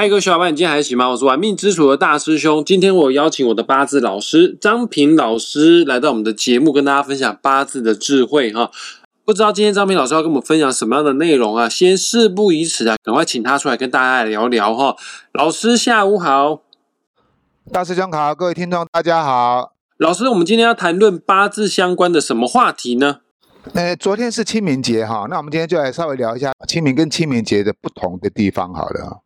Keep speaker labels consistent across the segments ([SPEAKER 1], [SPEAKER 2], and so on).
[SPEAKER 1] 嗨，各位小伙伴，你今天还行吗？我是玩命之主的大师兄。今天我邀请我的八字老师张平老师来到我们的节目，跟大家分享八字的智慧哈。不知道今天张平老师要跟我们分享什么样的内容啊？先事不宜迟啊，赶快请他出来跟大家来聊聊哈。老师下午好，
[SPEAKER 2] 大师兄好，各位听众大家好。
[SPEAKER 1] 老师，我们今天要谈论八字相关的什么话题呢？
[SPEAKER 2] 呃，昨天是清明节哈，那我们今天就来稍微聊一下清明跟清明节的不同的地方好了。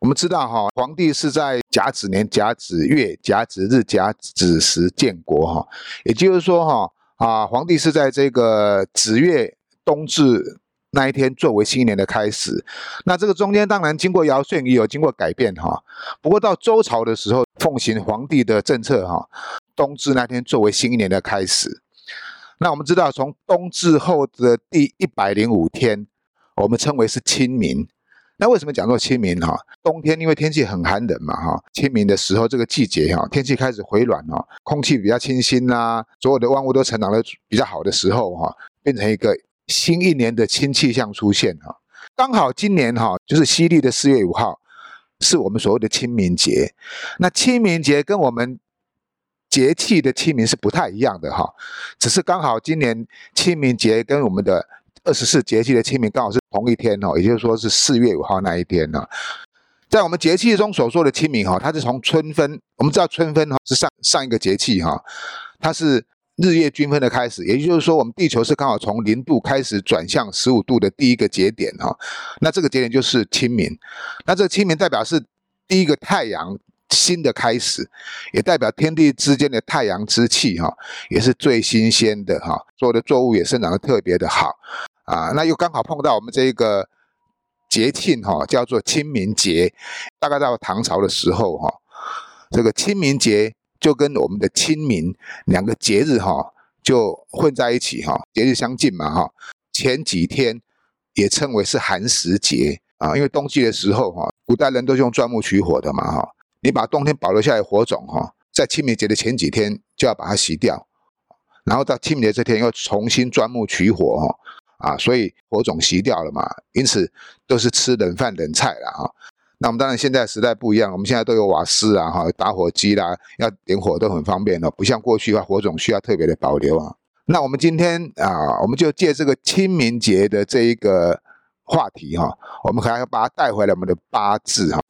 [SPEAKER 2] 我们知道哈，皇帝是在甲子年甲子月甲子日甲子时建国哈，也就是说哈啊，皇帝是在这个子月冬至那一天作为新年的开始。那这个中间当然经过尧舜也有经过改变哈，不过到周朝的时候奉行皇帝的政策哈，冬至那天作为新一年的开始。那我们知道从冬至后的第一百零五天，我们称为是清明。那为什么讲做清明哈？冬天因为天气很寒冷嘛哈，清明的时候这个季节哈，天气开始回暖哈，空气比较清新啦，所有的万物都成长的比较好的时候哈，变成一个新一年的新气象出现哈。刚好今年哈，就是西历的四月五号，是我们所谓的清明节。那清明节跟我们节气的清明是不太一样的哈，只是刚好今年清明节跟我们的。二十四节气的清明刚好是同一天哦，也就是说是四月五号那一天呢。在我们节气中所说的清明哈，它是从春分，我们知道春分哈是上上一个节气哈，它是日夜均分的开始，也就是说我们地球是刚好从零度开始转向十五度的第一个节点哈。那这个节点就是清明，那这个清明代表是第一个太阳新的开始，也代表天地之间的太阳之气哈，也是最新鲜的哈，所有的作物也生长得特别的好。啊，那又刚好碰到我们这个节庆哈，叫做清明节。大概到唐朝的时候哈，这个清明节就跟我们的清明两个节日哈就混在一起哈，节日相近嘛哈。前几天也称为是寒食节啊，因为冬季的时候哈，古代人都是用钻木取火的嘛哈。你把冬天保留下来火种哈，在清明节的前几天就要把它熄掉，然后到清明节这天又重新钻木取火哈。啊，所以火种熄掉了嘛，因此都是吃冷饭冷菜了哈。那我们当然现在时代不一样，我们现在都有瓦斯啊，哈，打火机啦，要点火都很方便了，不像过去的话，火种需要特别的保留啊。那我们今天啊，我们就借这个清明节的这一个话题哈，我们还要把它带回来我们的八字哈。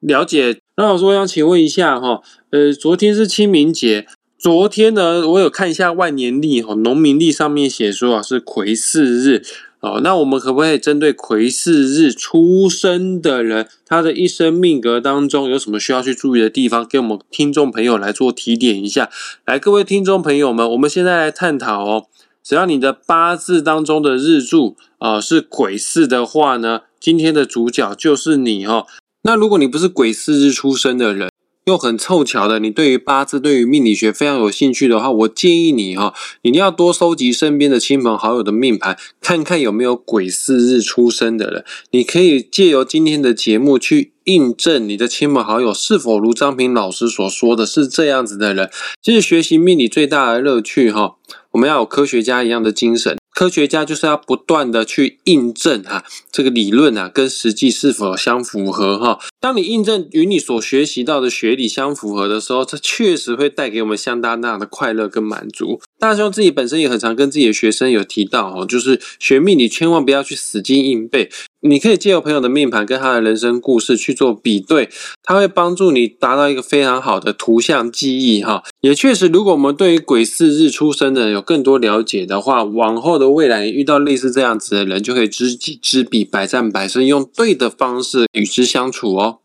[SPEAKER 1] 了解，那老师我想请问一下哈，呃，昨天是清明节。昨天呢，我有看一下万年历哈，农民历上面写说啊是癸巳日哦，那我们可不可以针对癸巳日出生的人，他的一生命格当中有什么需要去注意的地方，给我们听众朋友来做提点一下？来，各位听众朋友们，我们现在来探讨哦，只要你的八字当中的日柱啊是癸巳的话呢，今天的主角就是你哈。那如果你不是癸巳日出生的人，又很凑巧的，你对于八字、对于命理学非常有兴趣的话，我建议你哈，一定要多收集身边的亲朋好友的命盘，看看有没有鬼四日出生的人。你可以借由今天的节目去印证你的亲朋好友是否如张平老师所说的是这样子的人。其实学习命理最大的乐趣哈，我们要有科学家一样的精神。科学家就是要不断的去印证哈这个理论啊跟实际是否相符合哈。当你印证与你所学习到的学理相符合的时候，这确实会带给我们相当大的快乐跟满足。大兄自己本身也很常跟自己的学生有提到哦，就是学命理千万不要去死记硬背。你可以借由朋友的命盘跟他的人生故事去做比对，它会帮助你达到一个非常好的图像记忆哈。也确实，如果我们对于癸巳日出生的有更多了解的话，往后的未来遇到类似这样子的人，就可以知己知彼，百战百胜，用对的方式与之相处哦。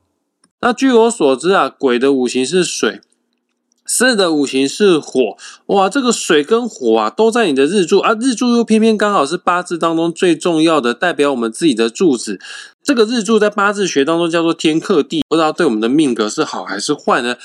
[SPEAKER 1] 那据我所知啊，鬼的五行是水。四的五行是火，哇，这个水跟火啊都在你的日柱啊，日柱又偏偏刚好是八字当中最重要的，代表我们自己的柱子。这个日柱在八字学当中叫做天克地，不知道对我们的命格是好还是坏呢？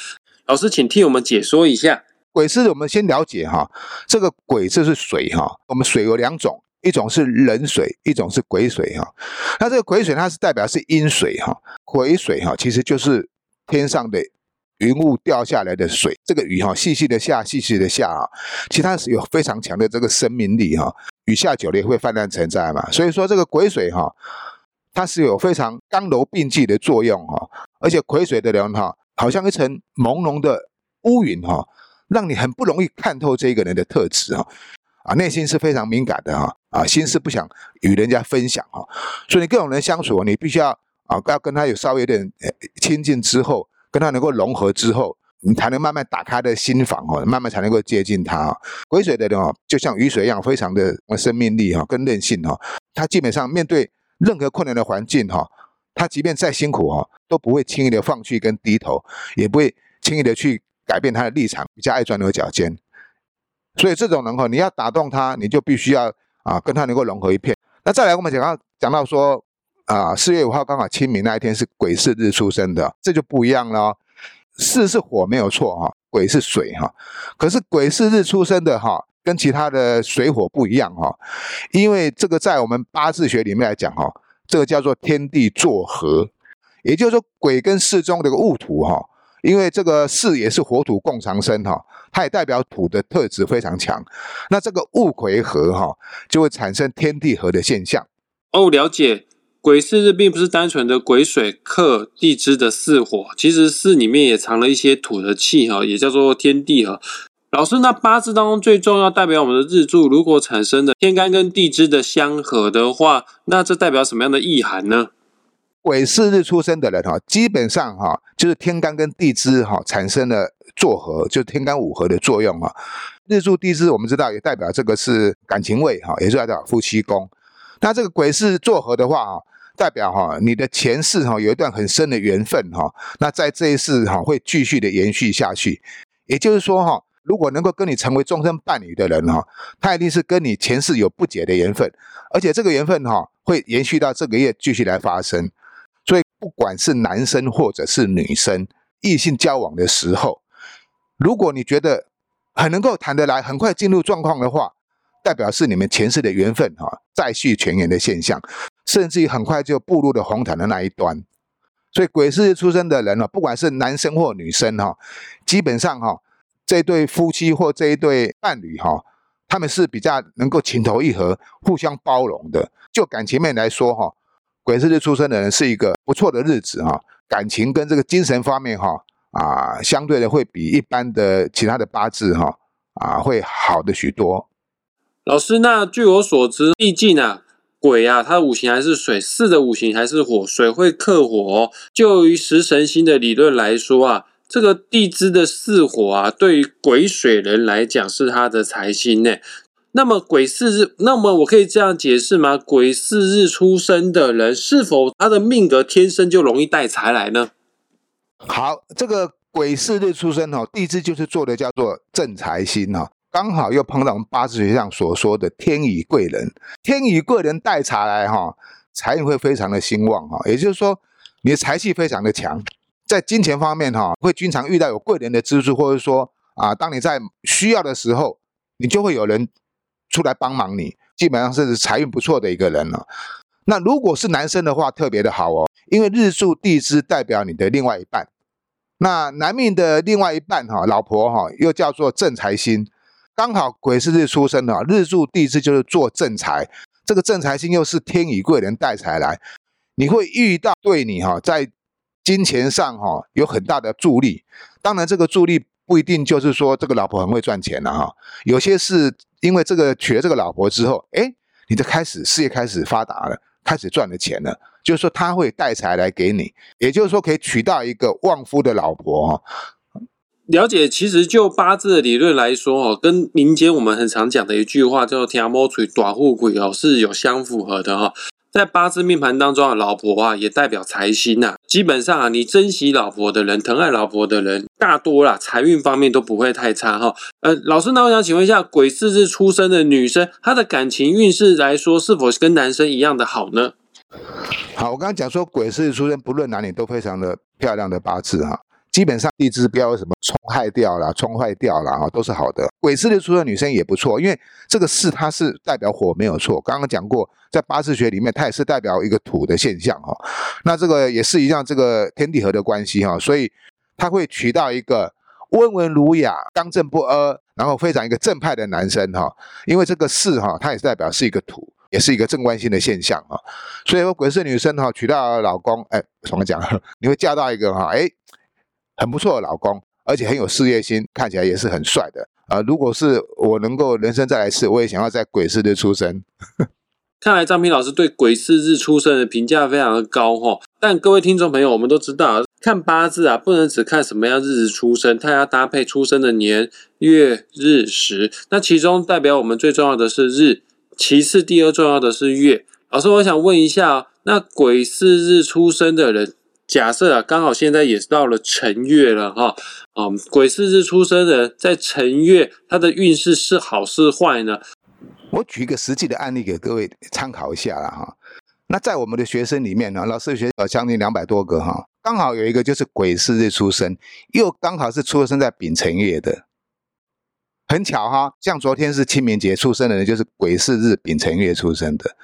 [SPEAKER 1] 老师，请替我们解说一下。
[SPEAKER 2] 癸巳，我们先了解哈，这个癸字是水哈，我们水有两种，一种是冷水，一种是癸水哈。那这个癸水它是代表是阴水哈，癸水哈其实就是天上的。云雾掉下来的水，这个雨哈细细的下，细细的下啊，其实它是有非常强的这个生命力哈。雨下久了也会泛滥成灾嘛。所以说这个癸水哈，它是有非常刚柔并济的作用哈，而且癸水的人哈，好像一层朦胧的乌云哈，让你很不容易看透这个人的特质哈，啊，内心是非常敏感的哈，啊，心思不想与人家分享哈，所以你各种人相处，你必须要啊，要跟他有稍微有点亲近之后，跟他能够融合之后。你才能慢慢打开的心房哦，慢慢才能够接近他哦。癸水的人哦，就像雨水一样，非常的生命力哈，跟韧性哈。他基本上面对任何困难的环境哈，他即便再辛苦哈，都不会轻易的放弃跟低头，也不会轻易的去改变他的立场，比较爱钻牛角尖。所以这种人哈，你要打动他，你就必须要啊，跟他能够融合一片。那再来，我们讲到讲到说啊，四月五号刚好清明那一天是癸巳日出生的，这就不一样了。巳是火没有错哈，癸是水哈，可是癸巳日出生的哈，跟其他的水火不一样哈，因为这个在我们八字学里面来讲哈，这个叫做天地作合，也就是说鬼跟巳中的个戊土哈，因为这个巳也是火土共长生哈，它也代表土的特质非常强，那这个戊癸合哈，就会产生天地合的现象。
[SPEAKER 1] 哦，了解。癸巳日并不是单纯的癸水克地支的巳火，其实巳里面也藏了一些土的气哈，也叫做天地合。老师，那八字当中最重要代表我们的日柱，如果产生的天干跟地支的相合的话，那这代表什么样的意涵呢？
[SPEAKER 2] 癸巳日出生的人哈，基本上哈就是天干跟地支哈产生了作合，就天干五合的作用啊。日柱地支我们知道也代表这个是感情位哈，也是代表夫妻宫。那这个癸巳作合的话啊。代表哈，你的前世哈有一段很深的缘分哈，那在这一世哈会继续的延续下去。也就是说哈，如果能够跟你成为终身伴侣的人哈，他一定是跟你前世有不解的缘分，而且这个缘分哈会延续到这个月继续来发生。不管是男生或者是女生，异性交往的时候，如果你觉得很能够谈得来，很快进入状况的话，代表是你们前世的缘分哈再续前缘的现象。甚至于很快就步入了红毯的那一端，所以癸巳日出生的人呢，不管是男生或女生哈，基本上哈，这对夫妻或这一对伴侣哈，他们是比较能够情投意合、互相包容的。就感情面来说哈，癸巳日出生的人是一个不错的日子哈，感情跟这个精神方面哈啊，相对的会比一般的其他的八字哈啊会好的许多。
[SPEAKER 1] 老师，那据我所知，毕竟啊。癸啊，它五行还是水；巳的五行还是火，水会克火。就于食神星的理论来说啊，这个地支的巳火啊，对于癸水人来讲是他的财星呢。那么癸巳日，那么我可以这样解释吗？癸巳日出生的人，是否他的命格天生就容易带财来呢？
[SPEAKER 2] 好，这个癸巳日出生哈，地支就是做的叫做正财星哈。刚好又碰到我们八字学上所说的天乙贵人，天乙贵人带财来哈，财运会非常的兴旺哈。也就是说，你的财气非常的强，在金钱方面哈，会经常遇到有贵人的资助，或者说啊，当你在需要的时候，你就会有人出来帮忙你，基本上是财运不错的一个人了。那如果是男生的话，特别的好哦，因为日柱地支代表你的另外一半，那男命的另外一半哈，老婆哈，又叫做正财星。刚好癸巳日出生的，日柱地支就是做正财，这个正财星又是天乙贵人带财来，你会遇到对你哈在金钱上哈有很大的助力。当然，这个助力不一定就是说这个老婆很会赚钱了哈，有些是因为这个娶了这个老婆之后，哎，你就开始事业开始发达了，开始赚了钱了，就是说他会带财来给你，也就是说可以娶到一个旺夫的老婆哈。
[SPEAKER 1] 了解，其实就八字的理论来说哦，跟民间我们很常讲的一句话叫做“天魔吹短户鬼”哦，是有相符合的哈。在八字命盘当中啊，老婆啊也代表财星呐。基本上啊，你珍惜老婆的人，疼爱老婆的人，大多啦财运方面都不会太差哈。呃，老师，那我想请问一下，癸巳日出生的女生，她的感情运势来说，是否跟男生一样的好呢？
[SPEAKER 2] 好，我刚刚讲说，癸巳日出生，不论男女都非常的漂亮的八字哈。基本上地支不要什么冲害掉了、冲坏掉了啊，都是好的。癸巳日出生女生也不错，因为这个巳它是代表火，没有错。刚刚讲过，在八字学里面，它也是代表一个土的现象哈。那这个也是一样，这个天地合的关系哈，所以他会娶到一个温文儒雅、刚正不阿，然后非常一个正派的男生哈。因为这个巳哈，它也是代表是一个土，也是一个正关性的现象啊。所以说，鬼市女生哈娶到老公，哎，怎么讲？你会嫁到一个哈，哎，很不错的老公，而且很有事业心，看起来也是很帅的啊。如果是我能够人生再来一次，我也想要在鬼市日出生。
[SPEAKER 1] 看来张平老师对鬼市日出生的评价非常的高哈，但各位听众朋友，我们都知道，看八字啊，不能只看什么样日子出生，它要搭配出生的年月日时。那其中代表我们最重要的是日，其次第二重要的是月。老师，我想问一下，那鬼市日出生的人，假设啊，刚好现在也到了辰月了哈，啊，鬼巳日出生的人在辰月，他的运势是好是坏呢？
[SPEAKER 2] 我举一个实际的案例给各位参考一下了哈。那在我们的学生里面呢，老师学呃将近两百多个哈，刚好有一个就是癸巳日出生，又刚好是出生在丙辰月的，很巧哈。像昨天是清明节出生的人，就是癸巳日丙辰月出生的。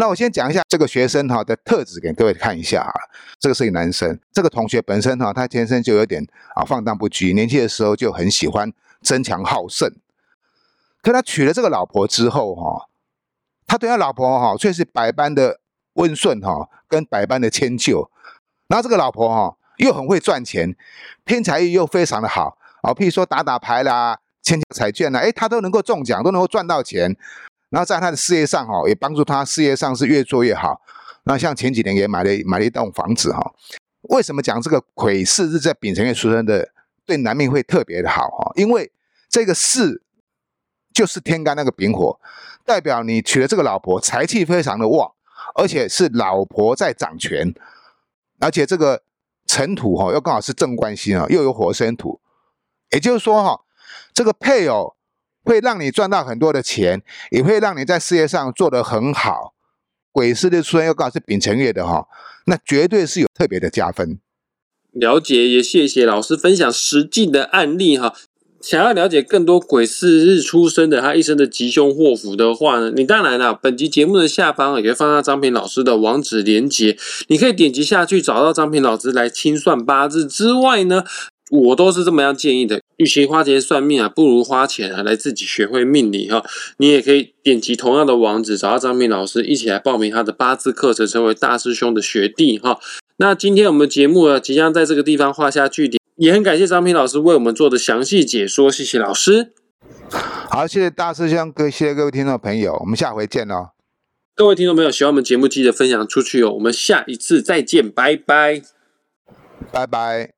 [SPEAKER 2] 那我先讲一下这个学生哈的特质给各位看一下啊。这个是一个男生，这个同学本身哈，他天生就有点啊放荡不羁，年轻的时候就很喜欢争强好胜。可他娶了这个老婆之后，哈，他对他老婆哈却是百般的温顺哈，跟百般的迁就。然后这个老婆哈又很会赚钱，偏财运又非常的好啊。譬如说打打牌啦、签彩券啦，哎，他都能够中奖，都能够赚到钱。然后在他的事业上哈，也帮助他事业上是越做越好。那像前几年也买了买了一栋房子哈。为什么讲这个癸巳日在丙辰月出生的对男命会特别的好哈？因为这个巳。就是天干那个丙火，代表你娶了这个老婆，财气非常的旺，而且是老婆在掌权，而且这个辰土哈又刚好是正官星啊，又有火生土，也就是说哈，这个配偶会让你赚到很多的钱，也会让你在事业上做得很好。癸巳的出生又刚好是丙辰月的哈，那绝对是有特别的加分。
[SPEAKER 1] 了解，也谢谢老师分享实际的案例哈。想要了解更多癸巳日出生的他一生的吉凶祸福的话呢，你当然了，本集节目的下方也可以放上张平老师的网址连接，你可以点击下去找到张平老师来清算八字之外呢，我都是这么样建议的，与其花钱算命啊，不如花钱啊来自己学会命理哈。你也可以点击同样的网址找到张平老师，一起来报名他的八字课程，成为大师兄的学弟哈。那今天我们节目呢，即将在这个地方画下句点。也很感谢张平老师为我们做的详细解说，谢谢老师。
[SPEAKER 2] 好，谢谢大师兄，各谢谢各位听众朋友，我们下回见哦。
[SPEAKER 1] 各位听众朋友，喜欢我们节目，记得分享出去哦。我们下一次再见，拜拜，
[SPEAKER 2] 拜拜。